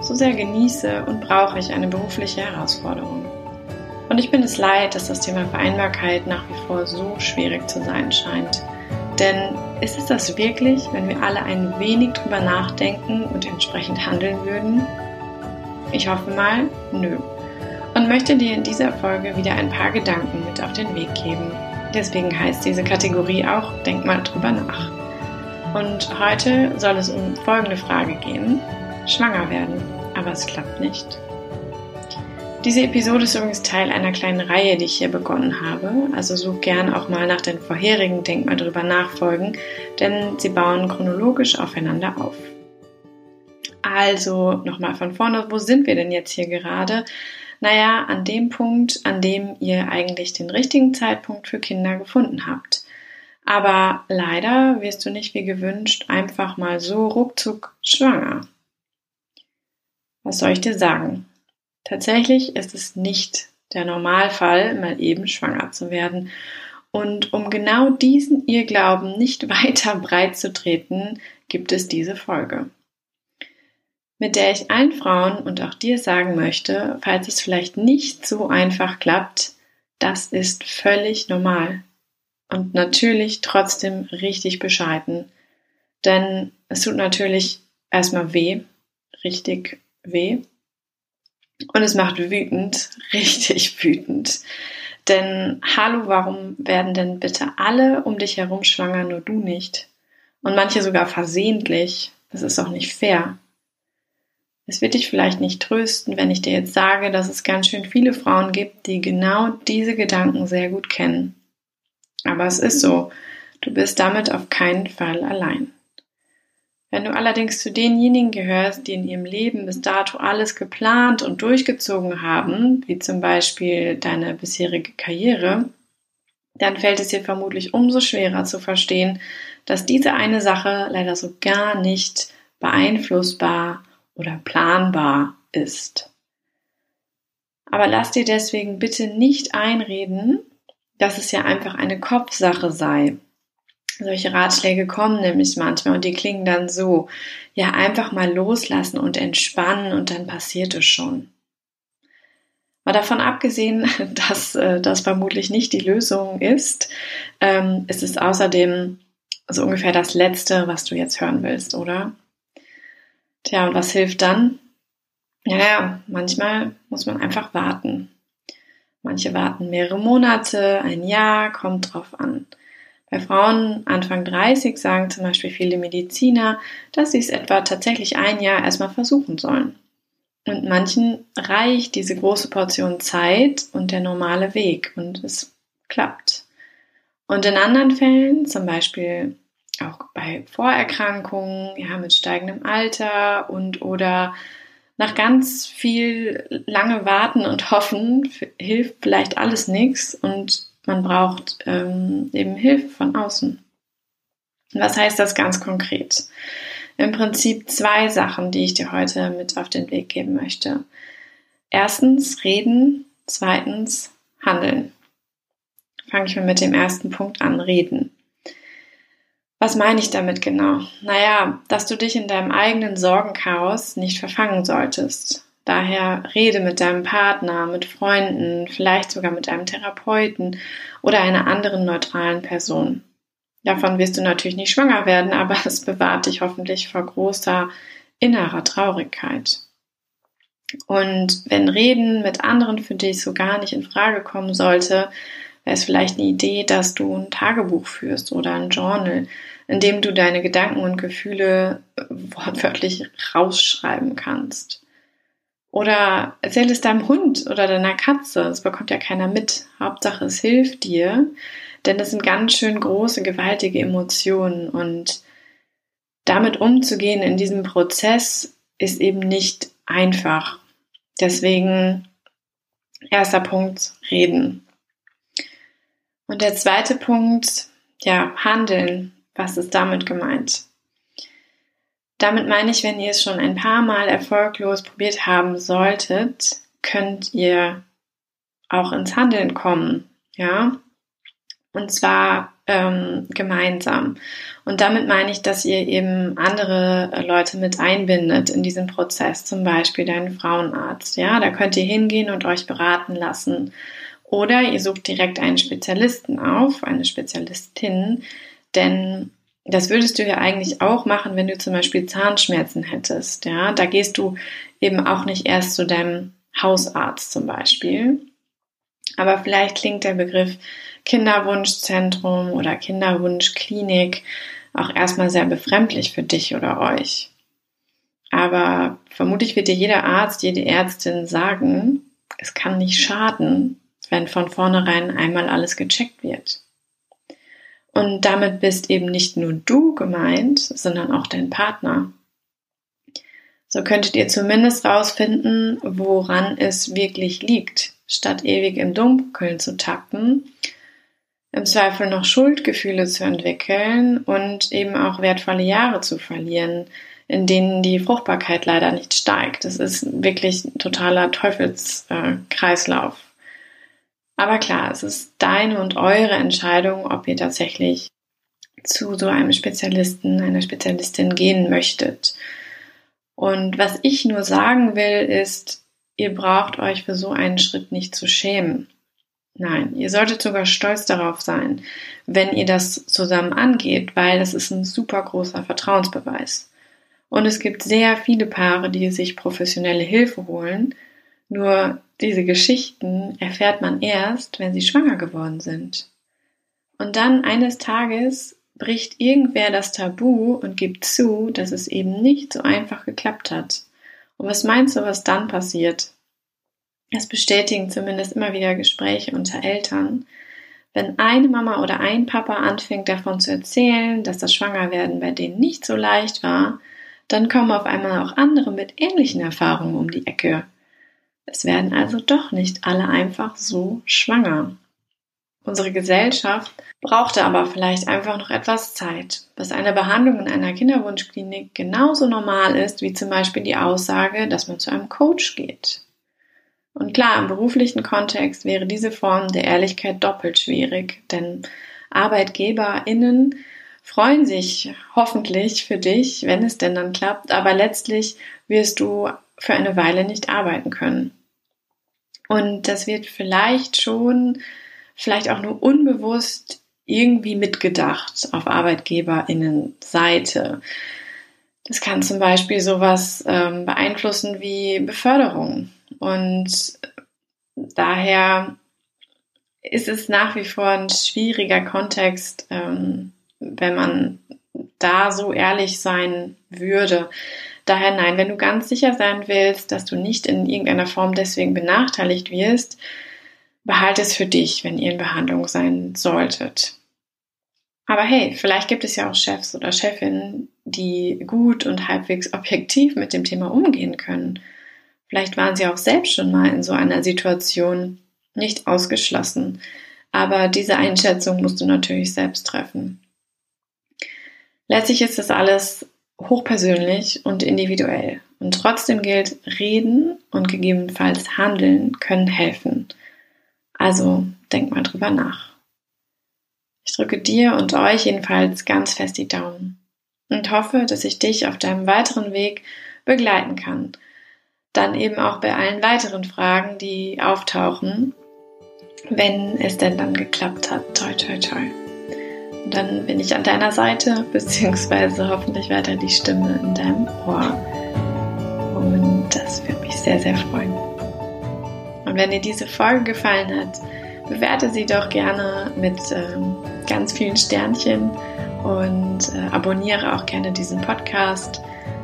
so sehr genieße und brauche ich eine berufliche Herausforderung. Und ich bin es leid, dass das Thema Vereinbarkeit nach wie vor so schwierig zu sein scheint. Denn ist es das wirklich, wenn wir alle ein wenig drüber nachdenken und entsprechend handeln würden? Ich hoffe mal, nö. Und möchte dir in dieser Folge wieder ein paar Gedanken mit auf den Weg geben. Deswegen heißt diese Kategorie auch Denk mal drüber nach. Und heute soll es um folgende Frage gehen schwanger werden, aber es klappt nicht. Diese Episode ist übrigens Teil einer kleinen Reihe, die ich hier begonnen habe. Also such gern auch mal nach den vorherigen Denk mal drüber nachfolgen, denn sie bauen chronologisch aufeinander auf. Also nochmal von vorne, wo sind wir denn jetzt hier gerade? Naja, an dem Punkt, an dem ihr eigentlich den richtigen Zeitpunkt für Kinder gefunden habt. Aber leider wirst du nicht wie gewünscht einfach mal so ruckzuck schwanger. Was soll ich dir sagen? Tatsächlich ist es nicht der Normalfall, mal eben schwanger zu werden. Und um genau diesen Irrglauben nicht weiter breit zu treten, gibt es diese Folge, mit der ich allen Frauen und auch dir sagen möchte, falls es vielleicht nicht so einfach klappt, das ist völlig normal und natürlich trotzdem richtig bescheiden. Denn es tut natürlich erstmal weh, richtig weh. Und es macht wütend, richtig wütend. Denn hallo, warum werden denn bitte alle um dich herum schwanger, nur du nicht? Und manche sogar versehentlich. Das ist auch nicht fair. Es wird dich vielleicht nicht trösten, wenn ich dir jetzt sage, dass es ganz schön viele Frauen gibt, die genau diese Gedanken sehr gut kennen. Aber es ist so. Du bist damit auf keinen Fall allein. Wenn du allerdings zu denjenigen gehörst, die in ihrem Leben bis dato alles geplant und durchgezogen haben, wie zum Beispiel deine bisherige Karriere, dann fällt es dir vermutlich umso schwerer zu verstehen, dass diese eine Sache leider so gar nicht beeinflussbar oder planbar ist. Aber lass dir deswegen bitte nicht einreden, dass es ja einfach eine Kopfsache sei solche Ratschläge kommen nämlich manchmal und die klingen dann so, ja, einfach mal loslassen und entspannen und dann passiert es schon. Mal davon abgesehen, dass äh, das vermutlich nicht die Lösung ist, ähm, ist es außerdem so ungefähr das Letzte, was du jetzt hören willst, oder? Tja, und was hilft dann? Naja, manchmal muss man einfach warten. Manche warten mehrere Monate, ein Jahr, kommt drauf an. Bei Frauen Anfang 30 sagen zum Beispiel viele Mediziner, dass sie es etwa tatsächlich ein Jahr erstmal versuchen sollen. Und manchen reicht diese große Portion Zeit und der normale Weg und es klappt. Und in anderen Fällen, zum Beispiel auch bei Vorerkrankungen, ja, mit steigendem Alter und oder nach ganz viel lange Warten und Hoffen hilft vielleicht alles nichts und man braucht ähm, eben Hilfe von außen. Was heißt das ganz konkret? Im Prinzip zwei Sachen, die ich dir heute mit auf den Weg geben möchte. Erstens reden, zweitens handeln. Fange ich mal mit dem ersten Punkt an, reden. Was meine ich damit genau? Naja, dass du dich in deinem eigenen Sorgenchaos nicht verfangen solltest. Daher rede mit deinem Partner, mit Freunden, vielleicht sogar mit einem Therapeuten oder einer anderen neutralen Person. Davon wirst du natürlich nicht schwanger werden, aber es bewahrt dich hoffentlich vor großer innerer Traurigkeit. Und wenn Reden mit anderen für dich so gar nicht in Frage kommen sollte, wäre es vielleicht eine Idee, dass du ein Tagebuch führst oder ein Journal, in dem du deine Gedanken und Gefühle wortwörtlich rausschreiben kannst. Oder erzähl es deinem Hund oder deiner Katze. Das bekommt ja keiner mit. Hauptsache, es hilft dir. Denn das sind ganz schön große, gewaltige Emotionen. Und damit umzugehen in diesem Prozess ist eben nicht einfach. Deswegen erster Punkt, reden. Und der zweite Punkt, ja, handeln. Was ist damit gemeint? Damit meine ich, wenn ihr es schon ein paar Mal erfolglos probiert haben solltet, könnt ihr auch ins Handeln kommen, ja. Und zwar ähm, gemeinsam. Und damit meine ich, dass ihr eben andere Leute mit einbindet in diesen Prozess, zum Beispiel deinen Frauenarzt. Ja, da könnt ihr hingehen und euch beraten lassen. Oder ihr sucht direkt einen Spezialisten auf, eine Spezialistin, denn das würdest du ja eigentlich auch machen, wenn du zum Beispiel Zahnschmerzen hättest. Ja, da gehst du eben auch nicht erst zu deinem Hausarzt zum Beispiel. Aber vielleicht klingt der Begriff Kinderwunschzentrum oder Kinderwunschklinik auch erstmal sehr befremdlich für dich oder euch. Aber vermutlich wird dir jeder Arzt, jede Ärztin sagen, es kann nicht schaden, wenn von vornherein einmal alles gecheckt wird. Und damit bist eben nicht nur du gemeint, sondern auch dein Partner. So könntet ihr zumindest rausfinden, woran es wirklich liegt, statt ewig im Dunkeln zu tappen, im Zweifel noch Schuldgefühle zu entwickeln und eben auch wertvolle Jahre zu verlieren, in denen die Fruchtbarkeit leider nicht steigt. Das ist wirklich ein totaler Teufelskreislauf. Aber klar, es ist deine und eure Entscheidung, ob ihr tatsächlich zu so einem Spezialisten, einer Spezialistin gehen möchtet. Und was ich nur sagen will, ist, ihr braucht euch für so einen Schritt nicht zu schämen. Nein, ihr solltet sogar stolz darauf sein, wenn ihr das zusammen angeht, weil das ist ein super großer Vertrauensbeweis. Und es gibt sehr viele Paare, die sich professionelle Hilfe holen, nur diese Geschichten erfährt man erst, wenn sie schwanger geworden sind. Und dann eines Tages bricht irgendwer das Tabu und gibt zu, dass es eben nicht so einfach geklappt hat. Und was meinst du, was dann passiert? Es bestätigen zumindest immer wieder Gespräche unter Eltern. Wenn eine Mama oder ein Papa anfängt davon zu erzählen, dass das Schwangerwerden bei denen nicht so leicht war, dann kommen auf einmal auch andere mit ähnlichen Erfahrungen um die Ecke. Es werden also doch nicht alle einfach so schwanger. Unsere Gesellschaft brauchte aber vielleicht einfach noch etwas Zeit, bis eine Behandlung in einer Kinderwunschklinik genauso normal ist wie zum Beispiel die Aussage, dass man zu einem Coach geht. Und klar, im beruflichen Kontext wäre diese Form der Ehrlichkeit doppelt schwierig, denn ArbeitgeberInnen freuen sich hoffentlich für dich, wenn es denn dann klappt, aber letztlich wirst du für eine Weile nicht arbeiten können. Und das wird vielleicht schon, vielleicht auch nur unbewusst irgendwie mitgedacht auf ArbeitgeberInnen-Seite. Das kann zum Beispiel sowas ähm, beeinflussen wie Beförderung. Und daher ist es nach wie vor ein schwieriger Kontext, ähm, wenn man da so ehrlich sein würde. Daher nein, wenn du ganz sicher sein willst, dass du nicht in irgendeiner Form deswegen benachteiligt wirst, behalte es für dich, wenn ihr in Behandlung sein solltet. Aber hey, vielleicht gibt es ja auch Chefs oder Chefinnen, die gut und halbwegs objektiv mit dem Thema umgehen können. Vielleicht waren sie auch selbst schon mal in so einer Situation nicht ausgeschlossen. Aber diese Einschätzung musst du natürlich selbst treffen. Letztlich ist das alles hochpersönlich und individuell. Und trotzdem gilt, reden und gegebenenfalls handeln können helfen. Also denk mal drüber nach. Ich drücke dir und euch jedenfalls ganz fest die Daumen und hoffe, dass ich dich auf deinem weiteren Weg begleiten kann. Dann eben auch bei allen weiteren Fragen, die auftauchen, wenn es denn dann geklappt hat. Toi, toi, toi. Dann bin ich an deiner Seite, beziehungsweise hoffentlich weiter die Stimme in deinem Ohr. Und das würde mich sehr, sehr freuen. Und wenn dir diese Folge gefallen hat, bewerte sie doch gerne mit ähm, ganz vielen Sternchen und äh, abonniere auch gerne diesen Podcast.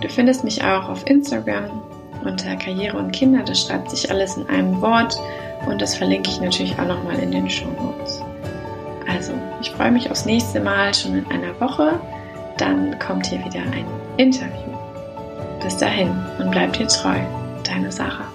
Du findest mich auch auf Instagram unter Karriere und Kinder. Das schreibt sich alles in einem Wort und das verlinke ich natürlich auch nochmal in den Show Notes. Also, ich freue mich aufs nächste Mal schon in einer Woche. Dann kommt hier wieder ein Interview. Bis dahin und bleibt dir treu. Deine Sarah.